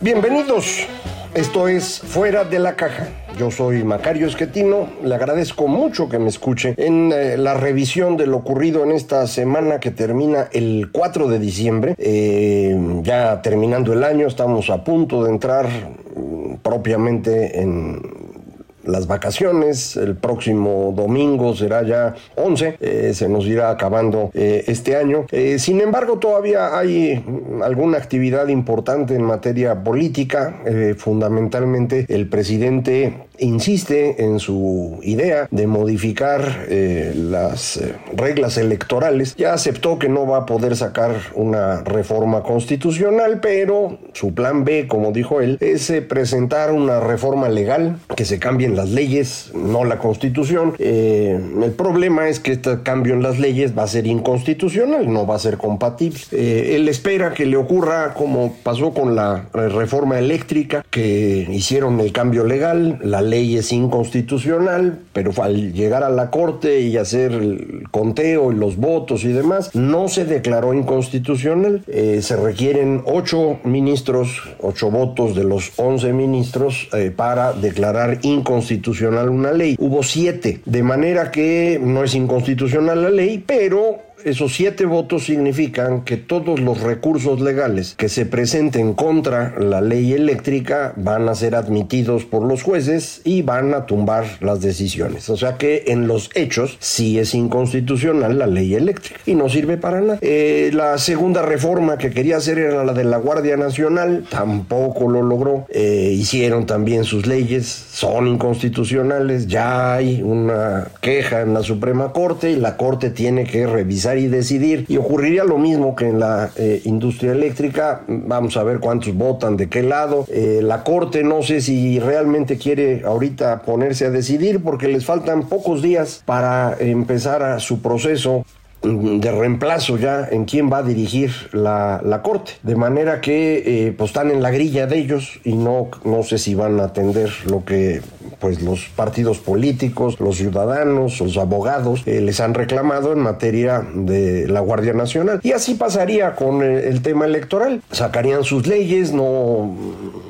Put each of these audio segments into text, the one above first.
Bienvenidos. Esto es Fuera de la Caja. Yo soy Macario Esquetino. Le agradezco mucho que me escuche en eh, la revisión de lo ocurrido en esta semana que termina el 4 de diciembre. Eh, ya terminando el año, estamos a punto de entrar mm, propiamente en las vacaciones. El próximo domingo será ya 11. eh, se nos irá acabando eh, este año. Eh, sin embargo, todavía hay alguna actividad importante en materia política. Fundamentalmente, el presidente insiste en su idea de modificar eh, las eh, reglas electorales. Ya aceptó que no va a poder sacar una reforma constitucional, pero su plan B, como dijo él, es eh, presentar una reforma legal, que se cambien las leyes, no la constitución. El problema es que este cambio en las leyes va a ser inconstitucional, no va a ser compatible. Él espera que le ocurra como pasó con la reforma eléctrica, que hicieron el cambio legal, la ley es inconstitucional, pero al llegar a la corte y hacer el conteo y los votos y demás, no se declaró inconstitucional. Eh, se requieren ocho ministros, ocho votos de los once ministros eh, para declarar inconstitucional una ley. Hubo siete, de manera que no es inconstitucional la ley, pero esos siete votos significan que todos los recursos legales que se presenten contra la ley eléctrica van a ser admitidos por los jueces y van a tumbar las decisiones. O sea que en los hechos sí es inconstitucional la ley eléctrica y no sirve para nada. Eh, la segunda reforma que quería hacer era la de la Guardia Nacional, tampoco lo logró. Eh, hicieron también sus leyes, son inconstitucionales, ya hay una queja en la Suprema Corte y la Corte tiene que revisar y decidir. Y ocurriría lo mismo que en la eh, industria eléctrica. Vamos a ver cuántos votan, de qué lado. Eh, la Corte no sé si realmente quiere ahorita ponerse a decidir porque les faltan pocos días para empezar a su proceso de reemplazo ya en quién va a dirigir la, la corte. De manera que eh, pues están en la grilla de ellos y no, no sé si van a atender lo que pues los partidos políticos, los ciudadanos, los abogados eh, les han reclamado en materia de la Guardia Nacional. Y así pasaría con el, el tema electoral. Sacarían sus leyes, no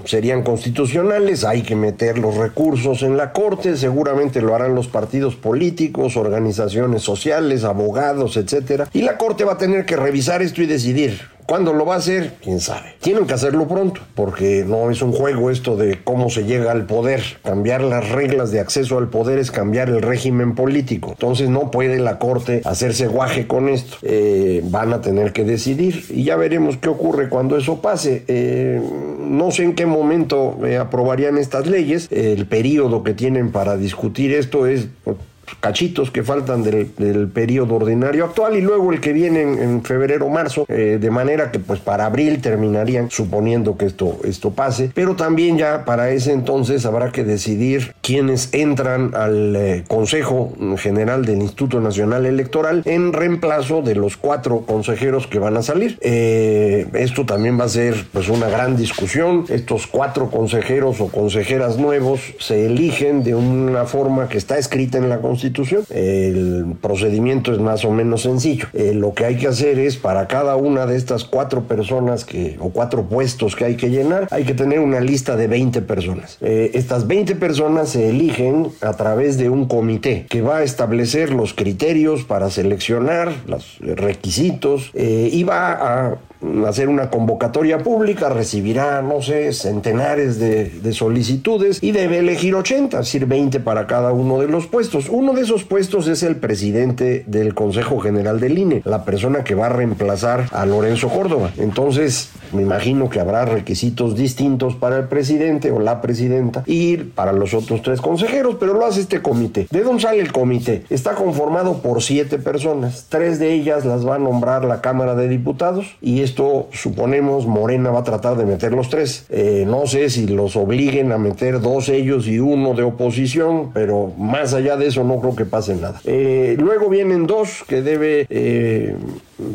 serían constitucionales, hay que meter los recursos en la corte, seguramente lo harán los partidos políticos, organizaciones sociales, abogados, etcétera. Y la corte va a tener que revisar esto y decidir. ¿Cuándo lo va a hacer? ¿Quién sabe? Tienen que hacerlo pronto, porque no es un juego esto de cómo se llega al poder. Cambiar las reglas de acceso al poder es cambiar el régimen político. Entonces no puede la Corte hacerse guaje con esto. Eh, van a tener que decidir y ya veremos qué ocurre cuando eso pase. Eh, no sé en qué momento eh, aprobarían estas leyes. el periodo que tienen para discutir esto es cachitos que faltan del, periodo ordinario actual y luego el que viene en, en febrero marzo eh, de manera que pues para abril terminarían suponiendo que esto esto pase. Pero también ya para ese entonces habrá que decidir quiénes entran al eh, Consejo General del Instituto Nacional Electoral en reemplazo de los cuatro consejeros que van a salir. Eh, esto también va a ser pues una gran discusión. Estos cuatro consejeros o consejeras nuevos se eligen de una forma que está escrita en la Constitución El procedimiento es más o menos sencillo. Eh, lo que hay que hacer es para cada una de estas cuatro personas que, o cuatro puestos que hay que llenar, hay que tener una lista de 20 personas. Eh, estas 20 personas se eligen a través de un comité que va a establecer los criterios para seleccionar, los requisitos eh, y va a hacer una convocatoria pública, recibirá, no sé, centenares de, solicitudes y debe elegir 80, es decir, 20 para cada uno de los puestos. Uno de esos puestos es el presidente del Consejo General del INE, la persona que va a reemplazar a Lorenzo Córdoba. Entonces, me imagino que habrá requisitos distintos para el presidente o la presidenta y para los otros tres consejeros, pero lo hace este comité. ¿De dónde sale el comité? Está conformado por siete personas. Tres de ellas las va a nombrar la Cámara de Diputados y esto suponemos Morena va a tratar de meter los tres. Eh, no sé si los obliguen a meter dos ellos y uno de oposición, pero más allá de eso no creo que pase nada. Eh, luego vienen dos que debe eh,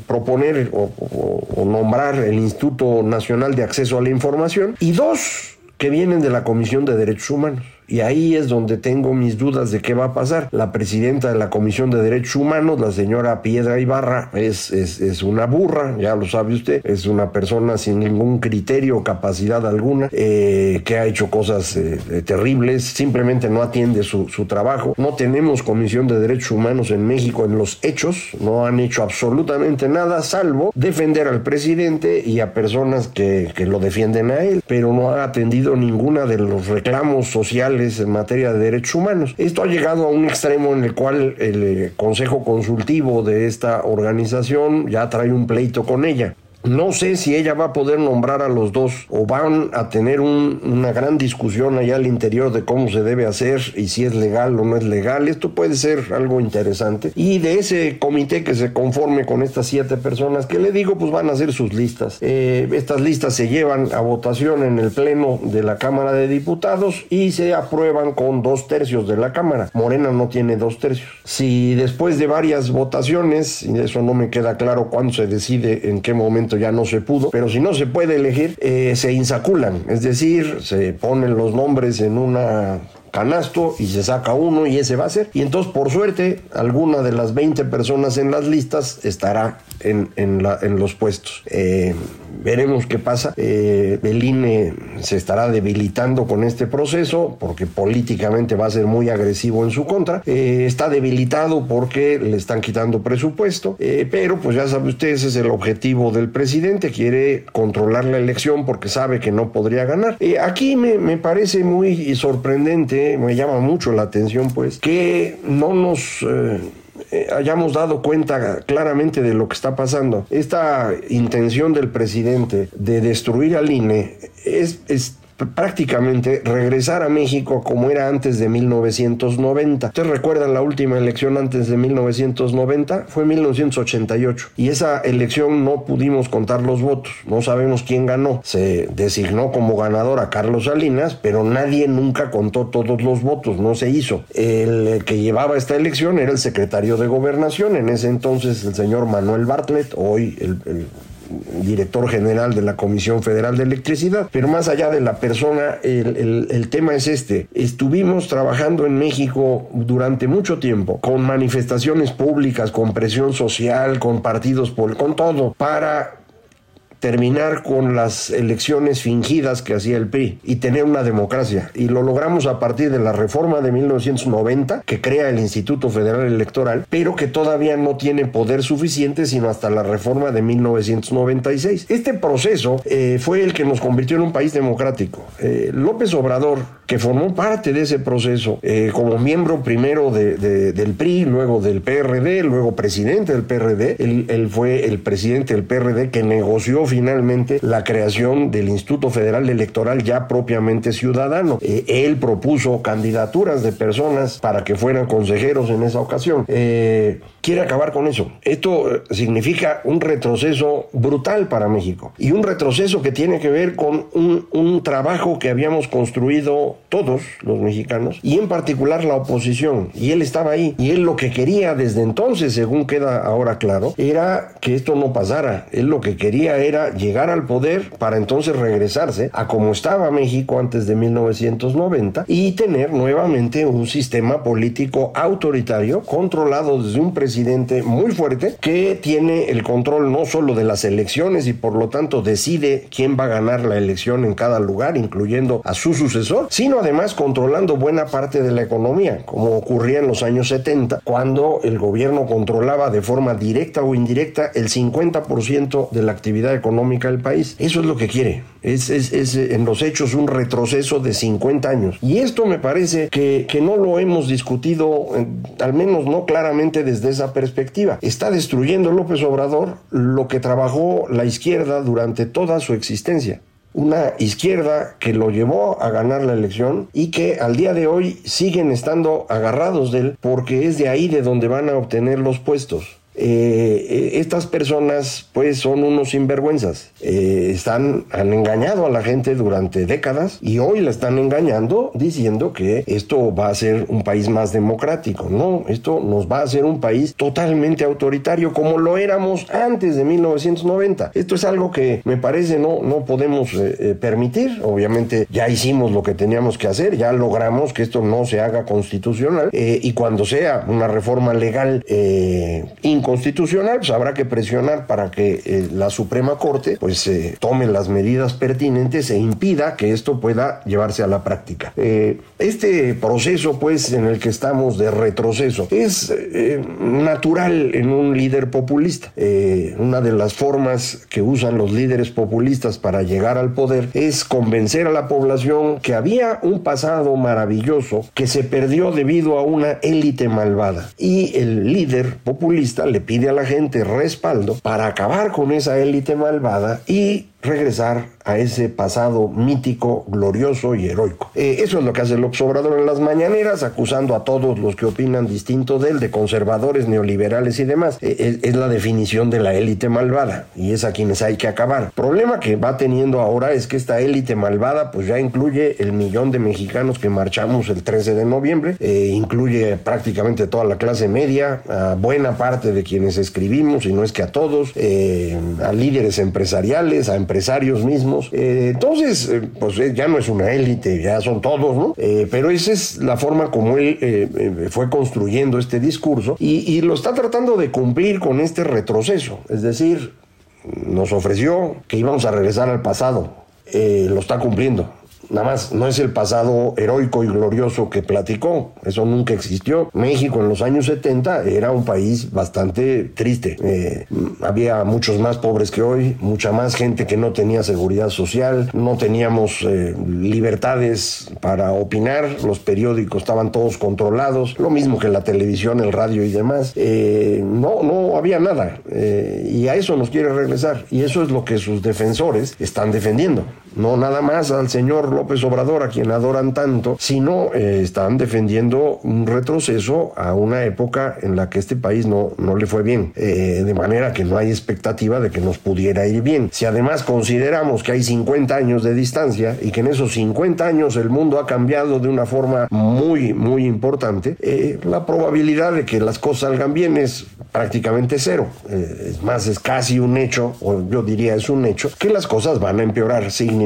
proponer o nombrar el Instituto Nacional de Acceso a la Información y dos que vienen de la Comisión de Derechos Humanos. Y ahí es donde tengo mis dudas de qué va a pasar. La presidenta de la Comisión de Derechos Humanos, la señora Piedra Ibarra, es, es, una burra, ya lo sabe usted, es una persona sin ningún criterio o capacidad alguna, eh, que ha hecho cosas eh, terribles, simplemente no atiende su, su, trabajo. No tenemos Comisión de Derechos Humanos en México en los hechos, no han hecho absolutamente nada, salvo defender al presidente y a personas que, que lo defienden a él, pero no ha atendido ninguna de los reclamos sociales en materia de derechos humanos. Esto ha llegado a un extremo en el cual el eh, Consejo Consultivo de esta organización ya trae un pleito con ella. No sé si ella va a poder nombrar a los dos o van a tener una gran discusión allá al interior de cómo se debe hacer y si es legal o no es legal. Esto puede ser algo interesante. Y de ese comité que se conforme con estas siete personas que le digo, pues van a hacer sus listas. Eh, estas listas se llevan a votación en el Pleno de la Cámara de Diputados y se aprueban con dos tercios de la Cámara. Morena no tiene dos tercios. Si después de varias votaciones, y eso no me queda claro cuándo se decide en qué momento ya no se pudo, pero si no se puede elegir, eh, se insaculan, es decir, se ponen los nombres en una canasto y se saca uno y ese va a ser. Y entonces, por suerte, alguna de las 20 personas en las listas estará en, en, la, en los puestos. Eh, veremos qué pasa. Eh, el INE se estará debilitando con este proceso porque políticamente va a ser muy agresivo en su contra. Eh, está debilitado porque le están quitando presupuesto, pero pues ya sabe usted, ese es el objetivo del presidente, quiere controlar la elección porque sabe que no podría ganar. aquí me, me parece muy sorprendente me llama mucho la atención, pues, que no nos eh, hayamos dado cuenta claramente de lo que está pasando. Esta intención del presidente de destruir al INE es, es prácticamente regresar a México como era antes de 1990. ¿Ustedes recuerdan la última elección antes de 1990? Fue 1988 y esa elección no pudimos contar los votos, no sabemos quién ganó. Se designó como ganador a Carlos Salinas, pero nadie nunca contó todos los votos, no se hizo. El que llevaba esta elección era el secretario de gobernación, en ese entonces el señor Manuel Bartlett, hoy el, el director general de la Comisión Federal de Electricidad. Pero más allá de la persona, el, tema es este. Estuvimos trabajando en México durante mucho tiempo con manifestaciones públicas, con presión social, con partidos, con todo, para terminar con las elecciones fingidas que hacía el PRI y tener una democracia. Y lo logramos a partir de la reforma de 1990 que crea el Instituto Federal Electoral, pero que todavía no tiene poder suficiente sino hasta la reforma de 1996. Este proceso eh, fue el que nos convirtió en un país democrático. Eh, López Obrador, que formó parte de ese proceso eh, como miembro primero de, del PRI, luego del PRD, luego presidente del PRD, él, él fue el presidente del PRD que negoció finalmente la creación del Instituto Federal Electoral ya propiamente ciudadano. Eh, él propuso candidaturas de personas para que fueran consejeros en esa ocasión. Eh, quiere acabar con eso. Esto eh, significa un retroceso brutal para México y un retroceso que tiene que ver con un, un trabajo que habíamos construido todos los mexicanos y en particular la oposición. Y él estaba ahí y él lo que quería desde entonces, según queda ahora claro, era que esto no pasara. Él lo que quería era llegar al poder para entonces regresarse a como estaba México antes de 1990 y tener nuevamente un sistema político autoritario controlado desde un presidente muy fuerte que tiene el control no solo de las elecciones y por lo tanto decide quién va a ganar la elección en cada lugar, incluyendo a su sucesor, sino además controlando buena parte de la economía, como ocurría en los años 70, cuando el gobierno controlaba de forma directa o indirecta el 50% de la actividad económica económica del país. Eso es lo que quiere. Es, es, en los hechos un retroceso de 50 años. Y esto me parece que, que no lo hemos discutido, al menos no claramente desde esa perspectiva. Está destruyendo López Obrador lo que trabajó la izquierda durante toda su existencia una izquierda que lo llevó a ganar la elección y que al día de hoy siguen estando agarrados de él porque es de ahí de donde van a obtener los puestos. Eh, eh, estas personas pues son unos sinvergüenzas. Eh, están, han engañado a la gente durante décadas y hoy la están engañando diciendo que esto va a ser un país más democrático. No, esto nos va a hacer un país totalmente autoritario como lo éramos antes de 1990. Esto es algo que me parece no, no podemos permitir. Obviamente ya hicimos lo que teníamos que hacer, ya logramos que esto no se haga constitucional y cuando sea una reforma legal constitucional, pues habrá que presionar para que eh, la Suprema Corte pues eh, tome las medidas pertinentes e impida que esto pueda llevarse a la práctica. Eh, este proceso pues en el que estamos de retroceso es natural en un líder populista. una de las formas que usan los líderes populistas para llegar al poder es convencer a la población que había un pasado maravilloso que se perdió debido a una élite malvada. Y el líder populista le pide a la gente respaldo para acabar con esa élite malvada y regresar a ese pasado mítico, glorioso y heroico. Eh, eso es lo que hace López Obrador en las mañaneras, acusando a todos los que opinan distinto de él, de conservadores, neoliberales y demás. Eh, es, la definición de la élite malvada y es a quienes hay que acabar. Problema que va teniendo ahora es que esta élite malvada pues ya incluye el millón de mexicanos que marchamos el 13 de noviembre, eh, incluye prácticamente toda la clase media, a buena parte de quienes escribimos, y no es que a todos, a líderes empresariales, a empresarios empresarios mismos. Eh, entonces, eh, pues eh, ya no es una élite, ya son todos, ¿no? pero esa es la forma como él fue construyendo este discurso y, y lo está tratando de cumplir con este retroceso. Es decir, nos ofreció que íbamos a regresar al pasado. lo está cumpliendo. Nada más, no es el pasado heroico y glorioso que platicó, eso nunca existió. México en los años 70 era un país bastante triste. Eh, había muchos más pobres que hoy, mucha más gente que no tenía seguridad social, no teníamos eh, libertades para opinar, los periódicos estaban todos controlados, lo mismo que la televisión, el radio y demás. Eh, no, no había nada. y a eso nos quiere regresar. Y eso es lo que sus defensores están defendiendo. No nada más al señor López Obrador, a quien adoran tanto, sino eh, están defendiendo un retroceso a una época en la que este país no, no le fue bien, eh, de manera que no hay expectativa de que nos pudiera ir bien. Si además consideramos que hay 50 años de distancia y que en esos 50 años el mundo ha cambiado de una forma muy, muy importante, eh, la probabilidad de que las cosas salgan bien es prácticamente cero. es más, es casi un hecho, o yo diría es un hecho, que las cosas van a empeorar significativamente.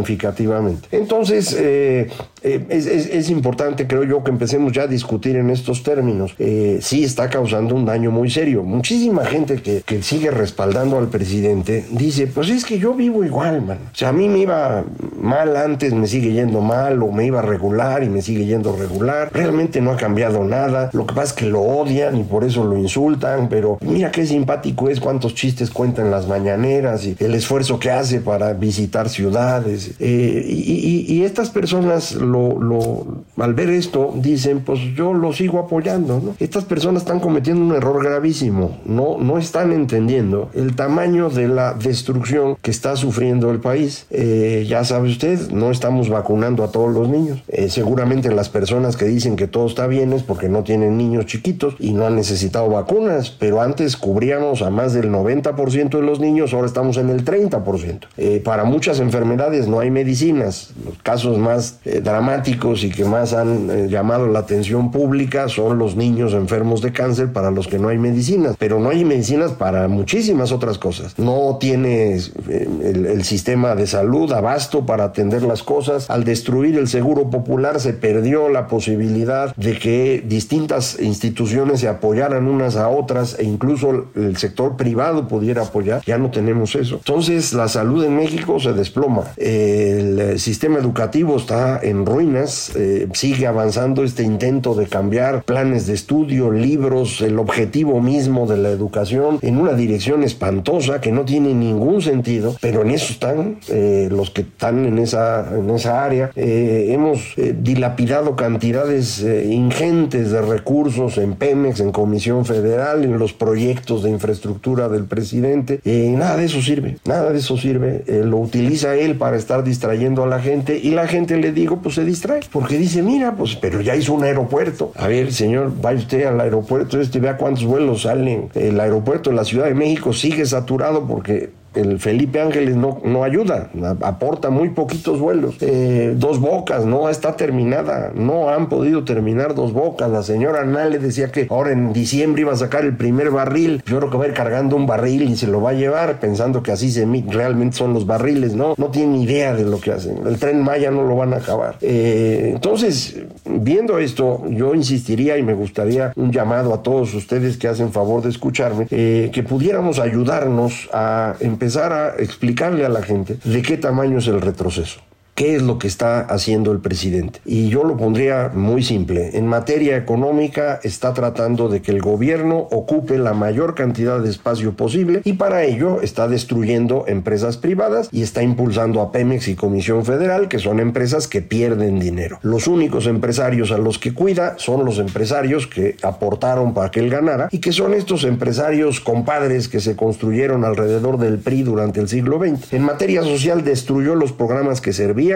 Entonces, eh, eh, es, importante, creo yo, que empecemos ya a discutir en estos términos. Eh, sí está causando un daño muy serio. Muchísima gente que, sigue respaldando al presidente dice, pues es que yo vivo igual, man. O sea, a mí me iba mal antes, me sigue yendo mal, o me iba regular y me sigue yendo regular. Realmente no ha cambiado nada. Lo que pasa es que lo odian y por eso lo insultan, pero mira qué simpático es, cuántos chistes cuentan las mañaneras y el esfuerzo que hace para visitar ciudades. y estas personas lo, lo, al ver esto dicen, pues yo lo sigo apoyando. ¿no? Estas personas están cometiendo un error gravísimo. No, no están entendiendo el tamaño de la destrucción que está sufriendo el país. Eh, ya sabe usted, no estamos vacunando a todos los niños. Eh, seguramente las personas que dicen que todo está bien es porque no tienen niños chiquitos y no han necesitado vacunas, pero antes cubríamos a más del 90% de los niños, ahora estamos en el 30%. Eh, para muchas enfermedades no hay medicinas. Los casos más eh, dramáticos y que más han eh, llamado la atención pública son los niños enfermos de cáncer para los que no hay medicinas, pero no hay medicinas para muchísimas otras cosas. No tiene eh, el, sistema de salud abasto para atender las cosas. Al destruir el seguro popular se perdió la posibilidad de que distintas instituciones se apoyaran unas a otras e incluso el sector privado pudiera apoyar. Ya no tenemos eso. Entonces la salud en México se desploma. El sistema educativo está en ruinas, eh, sigue avanzando este intento de cambiar planes de estudio, libros, el objetivo mismo de la educación en una dirección espantosa que no tiene ningún sentido, pero en eso están eh, los que están en esa, en esa área. Eh, hemos dilapidado cantidades ingentes de recursos en Pemex, en Comisión Federal, en los proyectos de infraestructura del presidente, y nada de eso sirve, nada de eso sirve, lo utiliza él para estar distrayendo a la gente y la gente le digo, pues distrae, porque dice, mira, pues, pero ya hizo un aeropuerto. A ver, señor, vaya usted al aeropuerto este, vea cuántos vuelos salen. El aeropuerto de la Ciudad de México sigue saturado porque el Felipe Ángeles no, no ayuda, aporta muy poquitos vuelos. Eh, dos bocas, no está terminada, no han podido terminar dos bocas. La señora Nale decía que ahora en diciembre iba a sacar el primer barril. Yo creo que va a ir cargando un barril y se lo va a llevar pensando que así se realmente son los barriles, ¿no? No tienen idea de lo que hacen. El tren Maya no lo van a acabar. Eh, entonces, viendo esto, yo insistiría y me gustaría un llamado a todos ustedes que hacen favor de escucharme, eh, que pudiéramos ayudarnos a empezar a explicarle a la gente de qué tamaño es el retroceso qué es lo que está haciendo el presidente. Y yo lo pondría muy simple. En materia económica está tratando de que el gobierno ocupe la mayor cantidad de espacio posible y para ello está destruyendo empresas privadas y está impulsando a Pemex y Comisión Federal, que son empresas que pierden dinero. Los únicos empresarios a los que cuida son los empresarios que aportaron para que él ganara y que son estos empresarios compadres que se construyeron alrededor del PRI durante el siglo XX. En materia social destruyó los programas que servían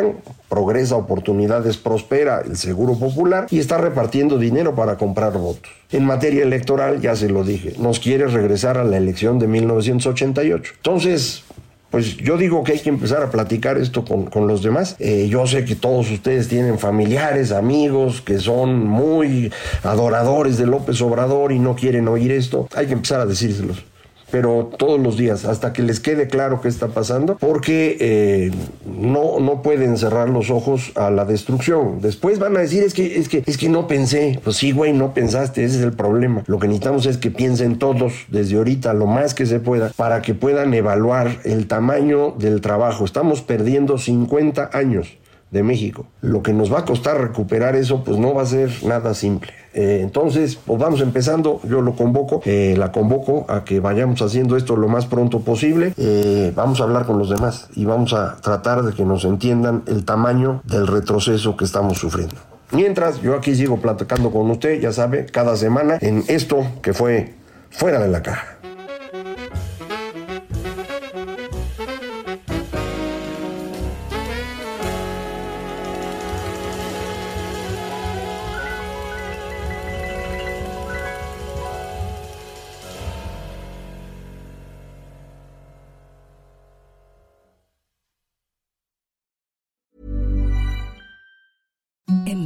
Progresa Oportunidades Prospera, el Seguro Popular, y está repartiendo dinero para comprar votos. En materia electoral, ya se lo dije, nos quiere regresar a la elección de 1988. Entonces, pues yo digo que hay que empezar a platicar esto con, los demás. Eh, yo sé que todos ustedes tienen familiares, amigos que son muy adoradores de López Obrador y no quieren oír esto. Hay que empezar a decírselos pero todos los días, hasta que les quede claro qué está pasando, porque eh, no, no pueden cerrar los ojos a la destrucción. Después van a decir, es que, es que, es que no pensé. Pues sí, güey, no pensaste, ese es el problema. Lo que necesitamos es que piensen todos desde ahorita lo más que se pueda para que puedan evaluar el tamaño del trabajo. Estamos perdiendo 50 años de México. Lo que nos va a costar recuperar eso, pues no va a ser nada simple. Eh, entonces, pues vamos empezando, yo lo convoco, eh, la convoco a que vayamos haciendo esto lo más pronto posible. Eh, vamos a hablar con los demás y vamos a tratar de que nos entiendan el tamaño del retroceso que estamos sufriendo. Mientras, yo aquí sigo platicando con usted, ya sabe, cada semana en esto que fue fuera de la caja.